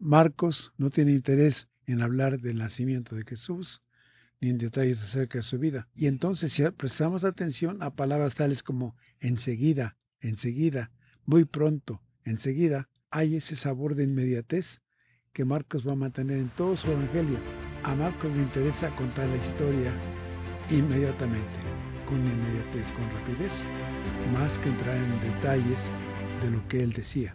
Marcos no tiene interés en hablar del nacimiento de Jesús ni en detalles acerca de su vida. Y entonces si prestamos atención a palabras tales como enseguida, enseguida, muy pronto, enseguida, hay ese sabor de inmediatez que Marcos va a mantener en todo su evangelio. A Marcos le interesa contar la historia inmediatamente, con inmediatez, con rapidez, más que entrar en detalles de lo que él decía.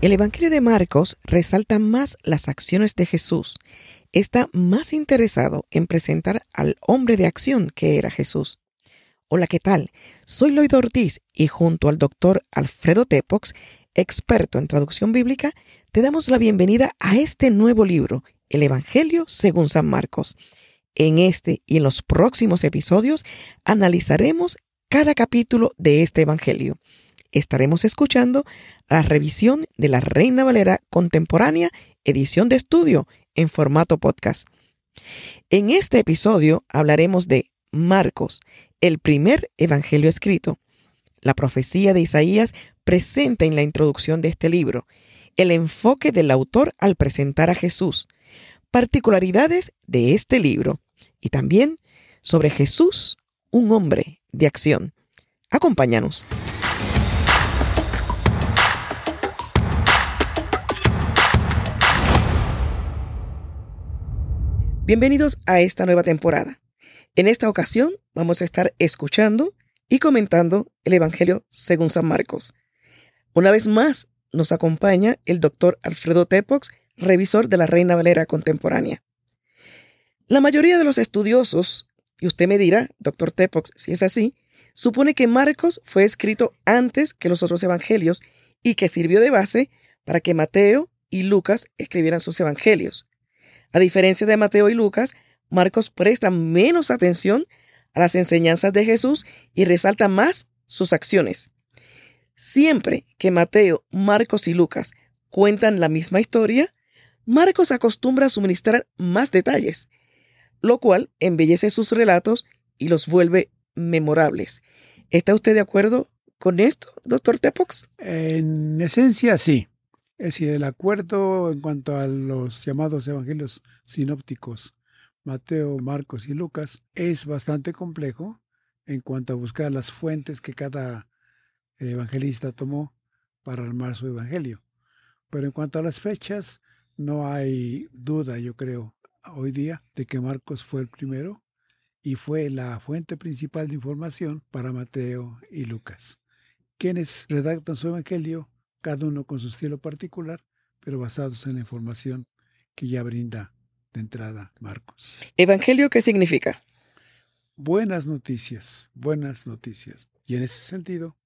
El Evangelio de Marcos resalta más las acciones de Jesús. Está más interesado en presentar al hombre de acción que era Jesús. Hola, ¿qué tal? Soy Lloyd Ortiz y junto al doctor Alfredo Tepox, experto en traducción bíblica, te damos la bienvenida a este nuevo libro, el Evangelio según San Marcos. En este y en los próximos episodios analizaremos cada capítulo de este Evangelio. Estaremos escuchando la revisión de la Reina Valera Contemporánea, edición de estudio en formato podcast. En este episodio hablaremos de Marcos, el primer Evangelio escrito. La profecía de Isaías presenta en la introducción de este libro el enfoque del autor al presentar a Jesús, particularidades de este libro y también sobre Jesús, un hombre de acción. Acompáñanos. Bienvenidos a esta nueva temporada. En esta ocasión vamos a estar escuchando y comentando el Evangelio según San Marcos. Una vez más nos acompaña el doctor Alfredo Tepox, revisor de la Reina Valera contemporánea. La mayoría de los estudiosos, y usted me dirá, doctor Tepox, si es así, supone que Marcos fue escrito antes que los otros evangelios y que sirvió de base para que Mateo y Lucas escribieran sus evangelios. A diferencia de Mateo y Lucas, Marcos presta menos atención a las enseñanzas de Jesús y resalta más sus acciones. Siempre que Mateo, Marcos y Lucas cuentan la misma historia, Marcos acostumbra a suministrar más detalles, lo cual embellece sus relatos y los vuelve memorables. ¿Está usted de acuerdo con esto, doctor Tepox? En esencia, sí. Es decir, el acuerdo en cuanto a los llamados evangelios sinópticos, Mateo, Marcos y Lucas, es bastante complejo en cuanto a buscar las fuentes que cada evangelista tomó para armar su evangelio. Pero en cuanto a las fechas, no hay duda, yo creo, hoy día, de que Marcos fue el primero y fue la fuente principal de información para Mateo y Lucas, quienes redactan su evangelio, cada uno con su estilo particular, pero basados en la información que ya brinda de entrada Marcos. ¿Evangelio qué significa? Buenas noticias, buenas noticias. Y en ese sentido,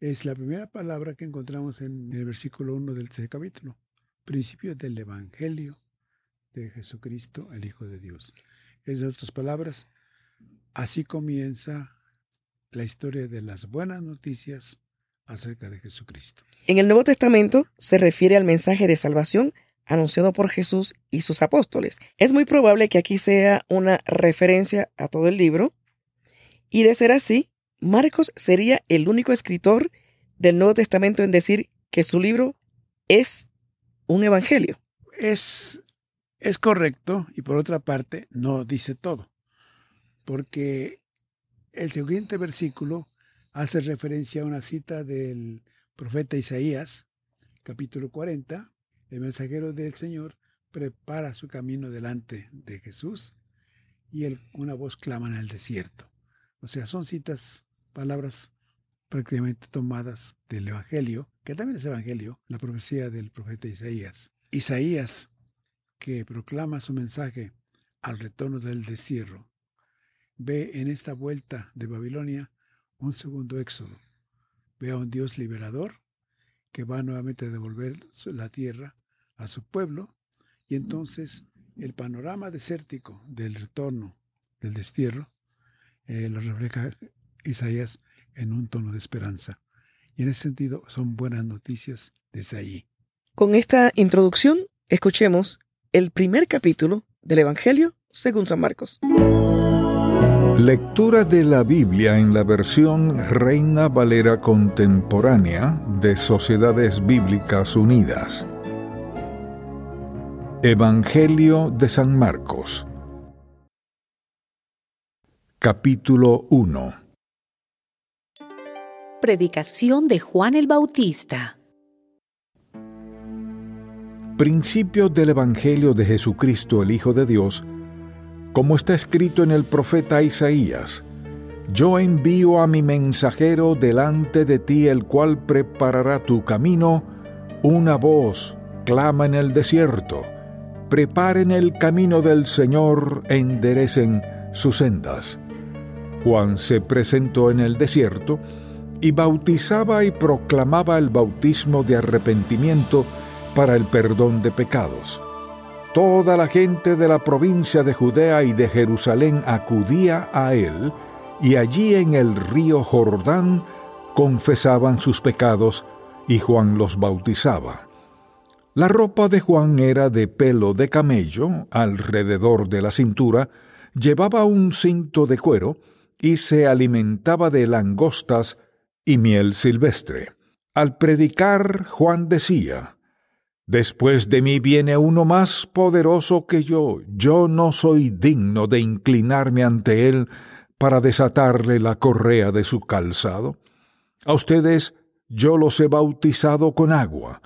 es la primera palabra que encontramos en el versículo 1 del tercer capítulo principio del Evangelio de Jesucristo, el Hijo de Dios. Es de otras palabras, así comienza la historia de las buenas noticias acerca de Jesucristo. En el Nuevo Testamento se refiere al mensaje de salvación anunciado por Jesús y sus apóstoles. Es muy probable que aquí sea una referencia a todo el libro, y de ser así, Marcos sería el único escritor del Nuevo Testamento en decir que su libro es un evangelio. Es, es correcto y por otra parte no dice todo, porque el siguiente versículo hace referencia a una cita del profeta Isaías, capítulo 40. El mensajero del Señor prepara su camino delante de Jesús y una voz clama en el desierto. O sea, son citas, palabras prácticamente tomadas del Evangelio, que también es Evangelio, la profecía del profeta Isaías. Isaías, que proclama su mensaje al retorno del destierro, ve en esta vuelta de Babilonia un segundo éxodo. Ve a un Dios liberador que va nuevamente a devolver la tierra a su pueblo, y entonces el panorama desértico del retorno, del destierro, eh, lo refleja Isaías en un tono de esperanza. Y en ese sentido son buenas noticias desde allí. Con esta introducción, escuchemos el primer capítulo del Evangelio según San Marcos. Lectura de la Biblia en la versión Reina Valera Contemporánea de Sociedades Bíblicas Unidas. Evangelio de San Marcos. Capítulo 1. Predicación de Juan el Bautista. Principio del Evangelio de Jesucristo el Hijo de Dios, como está escrito en el profeta Isaías. Yo envío a mi mensajero delante de ti, el cual preparará tu camino. Una voz clama en el desierto preparen el camino del Señor, enderecen sus sendas. Juan se presentó en el desierto y bautizaba y proclamaba el bautismo de arrepentimiento para el perdón de pecados. Toda la gente de la provincia de Judea y de Jerusalén acudía a él, y allí en el río Jordán confesaban sus pecados, y Juan los bautizaba. La ropa de Juan era de pelo de camello alrededor de la cintura, llevaba un cinto de cuero y se alimentaba de langostas y miel silvestre. Al predicar, Juan decía, Después de mí viene uno más poderoso que yo, yo no soy digno de inclinarme ante él para desatarle la correa de su calzado. A ustedes yo los he bautizado con agua,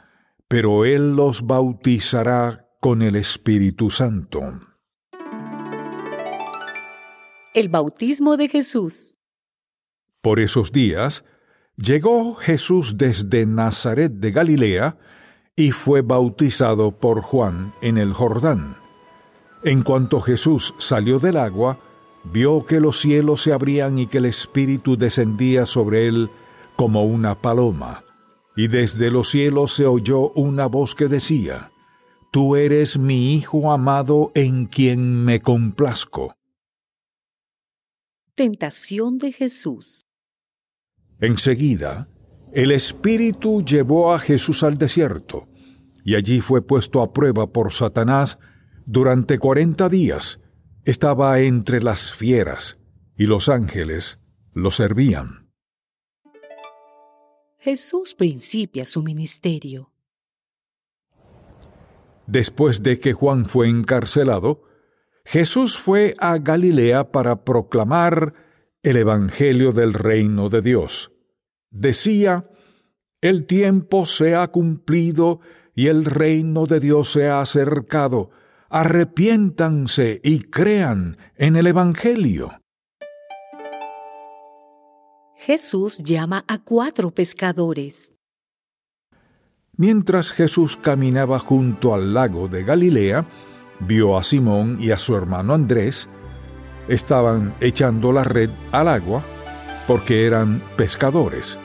pero Él los bautizará con el Espíritu Santo. El bautismo de Jesús. Por esos días, llegó Jesús desde Nazaret de Galilea y fue bautizado por Juan en el Jordán. En cuanto Jesús salió del agua, vio que los cielos se abrían y que el Espíritu descendía sobre él como una paloma y desde los cielos se oyó una voz que decía, Tú eres mi Hijo amado en quien me complazco. Tentación de Jesús. Enseguida, el Espíritu llevó a Jesús al desierto, y allí fue puesto a prueba por Satanás durante cuarenta días. Estaba entre las fieras, y los ángeles lo servían. Jesús principia su ministerio. Después de que Juan fue encarcelado, Jesús fue a Galilea para proclamar el Evangelio del reino de Dios. Decía, El tiempo se ha cumplido y el reino de Dios se ha acercado. Arrepiéntanse y crean en el Evangelio. Jesús llama a cuatro pescadores. Mientras Jesús caminaba junto al lago de Galilea, vio a Simón y a su hermano Andrés. Estaban echando la red al agua porque eran pescadores.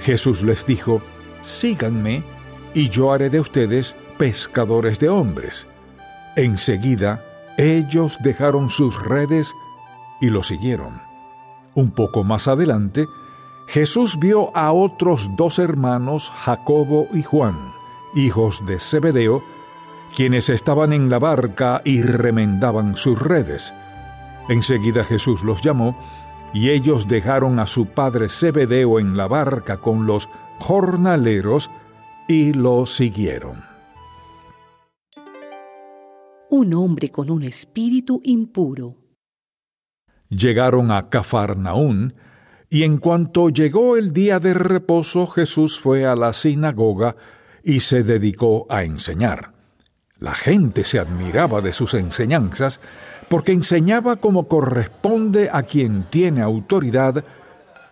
Jesús les dijo, Síganme y yo haré de ustedes pescadores de hombres. Enseguida, ellos dejaron sus redes y lo siguieron. Un poco más adelante, Jesús vio a otros dos hermanos, Jacobo y Juan, hijos de Zebedeo, quienes estaban en la barca y remendaban sus redes. Enseguida Jesús los llamó, y ellos dejaron a su padre Zebedeo en la barca con los jornaleros y lo siguieron. Un hombre con un espíritu impuro llegaron a Cafarnaún, y en cuanto llegó el día de reposo, Jesús fue a la sinagoga y se dedicó a enseñar. La gente se admiraba de sus enseñanzas porque enseñaba como corresponde a quien tiene autoridad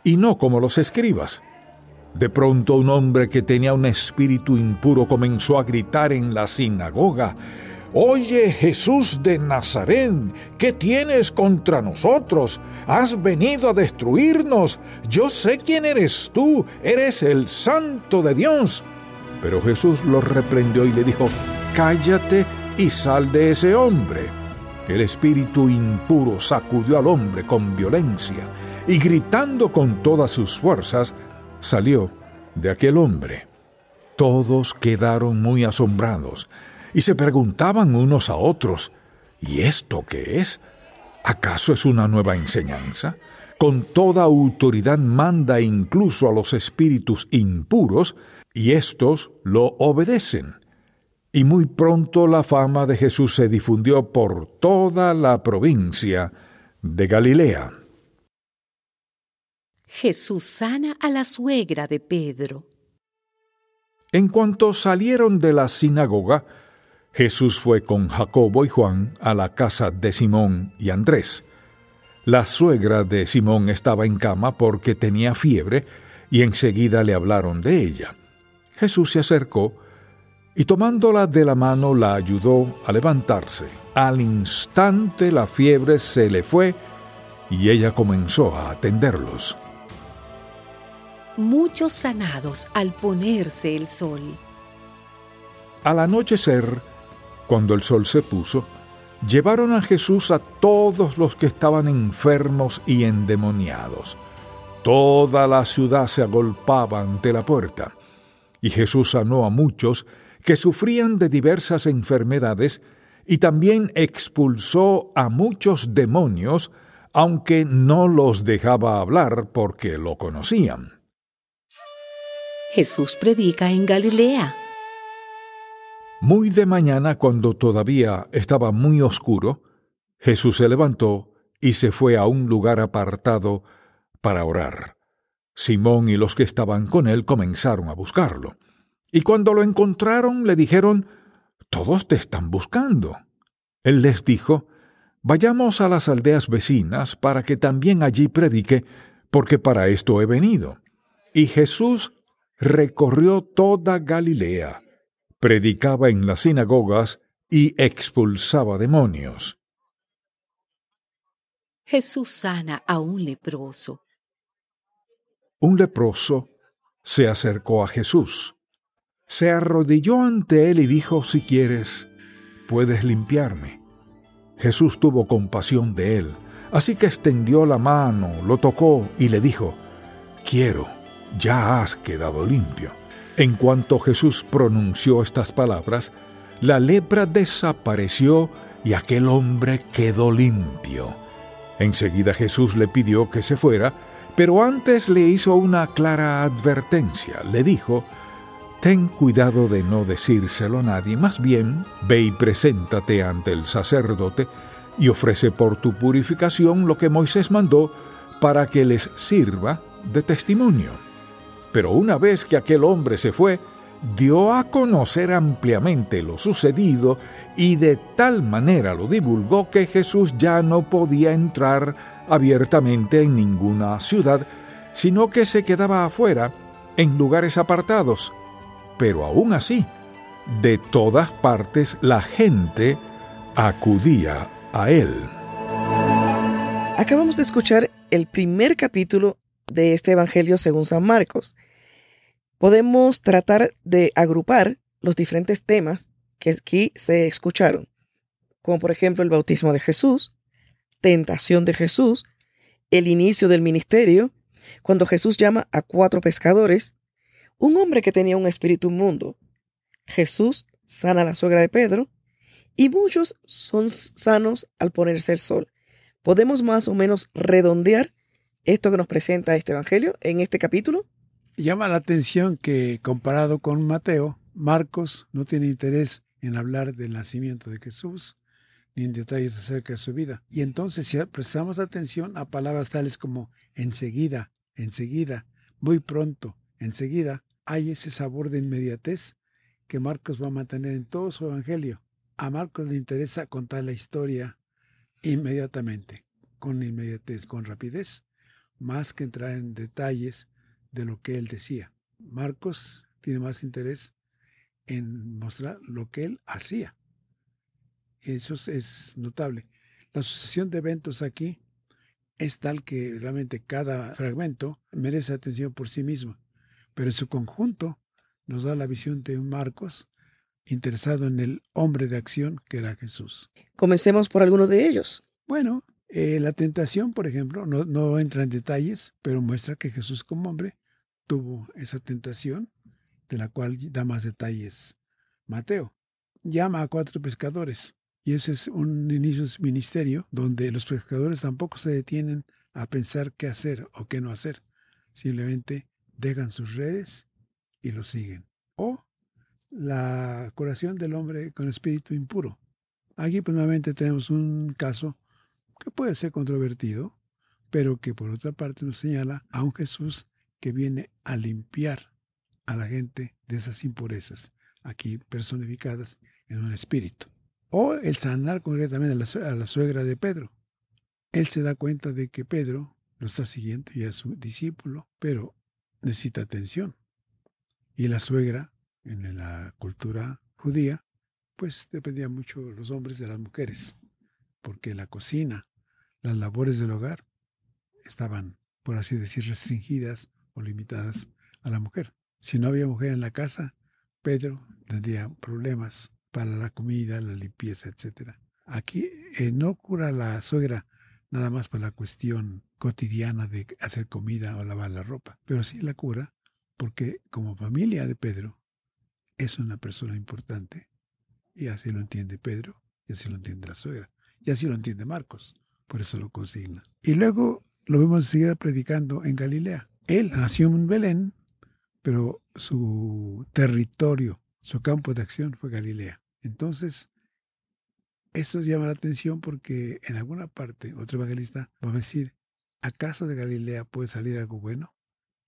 y no como los escribas. De pronto un hombre que tenía un espíritu impuro comenzó a gritar en la sinagoga, Oye Jesús de Nazaret, ¿qué tienes contra nosotros? Has venido a destruirnos. Yo sé quién eres tú, eres el Santo de Dios. Pero Jesús lo reprendió y le dijo, Cállate y sal de ese hombre. El espíritu impuro sacudió al hombre con violencia y gritando con todas sus fuerzas, salió de aquel hombre. Todos quedaron muy asombrados y se preguntaban unos a otros, ¿y esto qué es? ¿Acaso es una nueva enseñanza? Con toda autoridad manda incluso a los espíritus impuros y éstos lo obedecen. Y muy pronto la fama de Jesús se difundió por toda la provincia de Galilea. Jesús sana a la suegra de Pedro. En cuanto salieron de la sinagoga, Jesús fue con Jacobo y Juan a la casa de Simón y Andrés. La suegra de Simón estaba en cama porque tenía fiebre y enseguida le hablaron de ella. Jesús se acercó y tomándola de la mano la ayudó a levantarse. Al instante la fiebre se le fue y ella comenzó a atenderlos muchos sanados al ponerse el sol. Al anochecer, cuando el sol se puso, llevaron a Jesús a todos los que estaban enfermos y endemoniados. Toda la ciudad se agolpaba ante la puerta, y Jesús sanó a muchos que sufrían de diversas enfermedades y también expulsó a muchos demonios, aunque no los dejaba hablar porque lo conocían. Jesús predica en Galilea. Muy de mañana, cuando todavía estaba muy oscuro, Jesús se levantó y se fue a un lugar apartado para orar. Simón y los que estaban con él comenzaron a buscarlo. Y cuando lo encontraron le dijeron, Todos te están buscando. Él les dijo, Vayamos a las aldeas vecinas para que también allí predique, porque para esto he venido. Y Jesús recorrió toda Galilea, predicaba en las sinagogas y expulsaba demonios. Jesús sana a un leproso. Un leproso se acercó a Jesús, se arrodilló ante él y dijo, si quieres, puedes limpiarme. Jesús tuvo compasión de él, así que extendió la mano, lo tocó y le dijo, quiero ya has quedado limpio. En cuanto Jesús pronunció estas palabras, la lepra desapareció y aquel hombre quedó limpio. Enseguida Jesús le pidió que se fuera, pero antes le hizo una clara advertencia. Le dijo, Ten cuidado de no decírselo a nadie, más bien ve y preséntate ante el sacerdote y ofrece por tu purificación lo que Moisés mandó para que les sirva de testimonio. Pero una vez que aquel hombre se fue, dio a conocer ampliamente lo sucedido y de tal manera lo divulgó que Jesús ya no podía entrar abiertamente en ninguna ciudad, sino que se quedaba afuera, en lugares apartados. Pero aún así, de todas partes la gente acudía a él. Acabamos de escuchar el primer capítulo de este Evangelio según San Marcos. Podemos tratar de agrupar los diferentes temas que aquí se escucharon, como por ejemplo el bautismo de Jesús, tentación de Jesús, el inicio del ministerio, cuando Jesús llama a cuatro pescadores, un hombre que tenía un espíritu inmundo, Jesús sana a la suegra de Pedro, y muchos son sanos al ponerse el sol. Podemos más o menos redondear esto que nos presenta este Evangelio en este capítulo? Llama la atención que comparado con Mateo, Marcos no tiene interés en hablar del nacimiento de Jesús ni en detalles acerca de su vida. Y entonces si prestamos atención a palabras tales como enseguida, enseguida, muy pronto, enseguida, hay ese sabor de inmediatez que Marcos va a mantener en todo su evangelio. A Marcos le interesa contar la historia inmediatamente, con inmediatez, con rapidez, más que entrar en detalles de lo que él decía. Marcos tiene más interés en mostrar lo que él hacía. Eso es notable. La sucesión de eventos aquí es tal que realmente cada fragmento merece atención por sí mismo, pero en su conjunto nos da la visión de un Marcos interesado en el hombre de acción que era Jesús. Comencemos por alguno de ellos. Bueno, eh, la tentación, por ejemplo, no, no entra en detalles, pero muestra que Jesús como hombre tuvo esa tentación, de la cual da más detalles Mateo. Llama a cuatro pescadores y ese es un inicio de ministerio donde los pescadores tampoco se detienen a pensar qué hacer o qué no hacer. Simplemente dejan sus redes y lo siguen. O la curación del hombre con espíritu impuro. Aquí pues nuevamente tenemos un caso que puede ser controvertido, pero que por otra parte nos señala a un Jesús que viene a limpiar a la gente de esas impurezas, aquí personificadas en un espíritu. O el sanar concretamente a la, suegra de Pedro. Él se da cuenta de que Pedro lo está siguiendo y es su discípulo, pero necesita atención. Y la suegra, en la cultura judía, pues dependía mucho los hombres de las mujeres, porque la cocina, las labores del hogar estaban, por así decir, restringidas o limitadas a la mujer. Si no había mujer en la casa, Pedro tendría problemas para la comida, la limpieza, etc. Aquí eh, no cura la suegra nada más por la cuestión cotidiana de hacer comida o lavar la ropa, pero sí la cura porque como familia de Pedro es una persona importante y así lo entiende Pedro y así lo entiende la suegra y así lo entiende Marcos, por eso lo consigna. Y luego lo vemos enseguida predicando en Galilea. Él nació en Belén, pero su territorio, su campo de acción fue Galilea. Entonces, eso llama la atención porque en alguna parte otro evangelista va a decir, ¿acaso de Galilea puede salir algo bueno?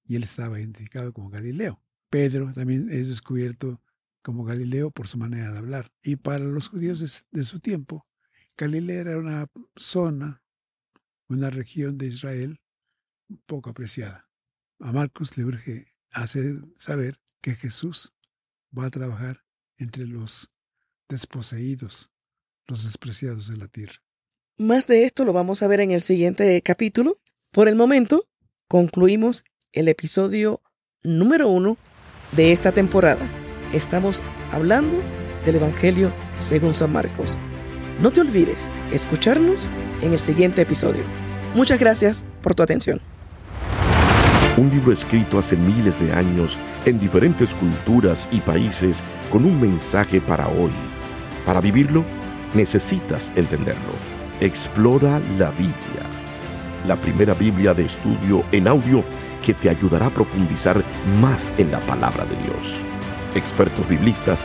Y él estaba identificado como Galileo. Pedro también es descubierto como Galileo por su manera de hablar. Y para los judíos de, su tiempo, Galilea era una zona, una región de Israel poco apreciada. A Marcos le urge hacer saber que Jesús va a trabajar entre los desposeídos, los despreciados de la tierra. Más de esto lo vamos a ver en el siguiente capítulo. Por el momento, concluimos el episodio número uno de esta temporada. Estamos hablando del Evangelio según San Marcos. No te olvides escucharnos en el siguiente episodio. Muchas gracias por tu atención. Un libro escrito hace miles de años en diferentes culturas y países con un mensaje para hoy para vivirlo, necesitas entenderlo. Explora la Biblia, la primera Biblia de estudio en audio que te ayudará a profundizar más en la palabra de Dios. Expertos biblistas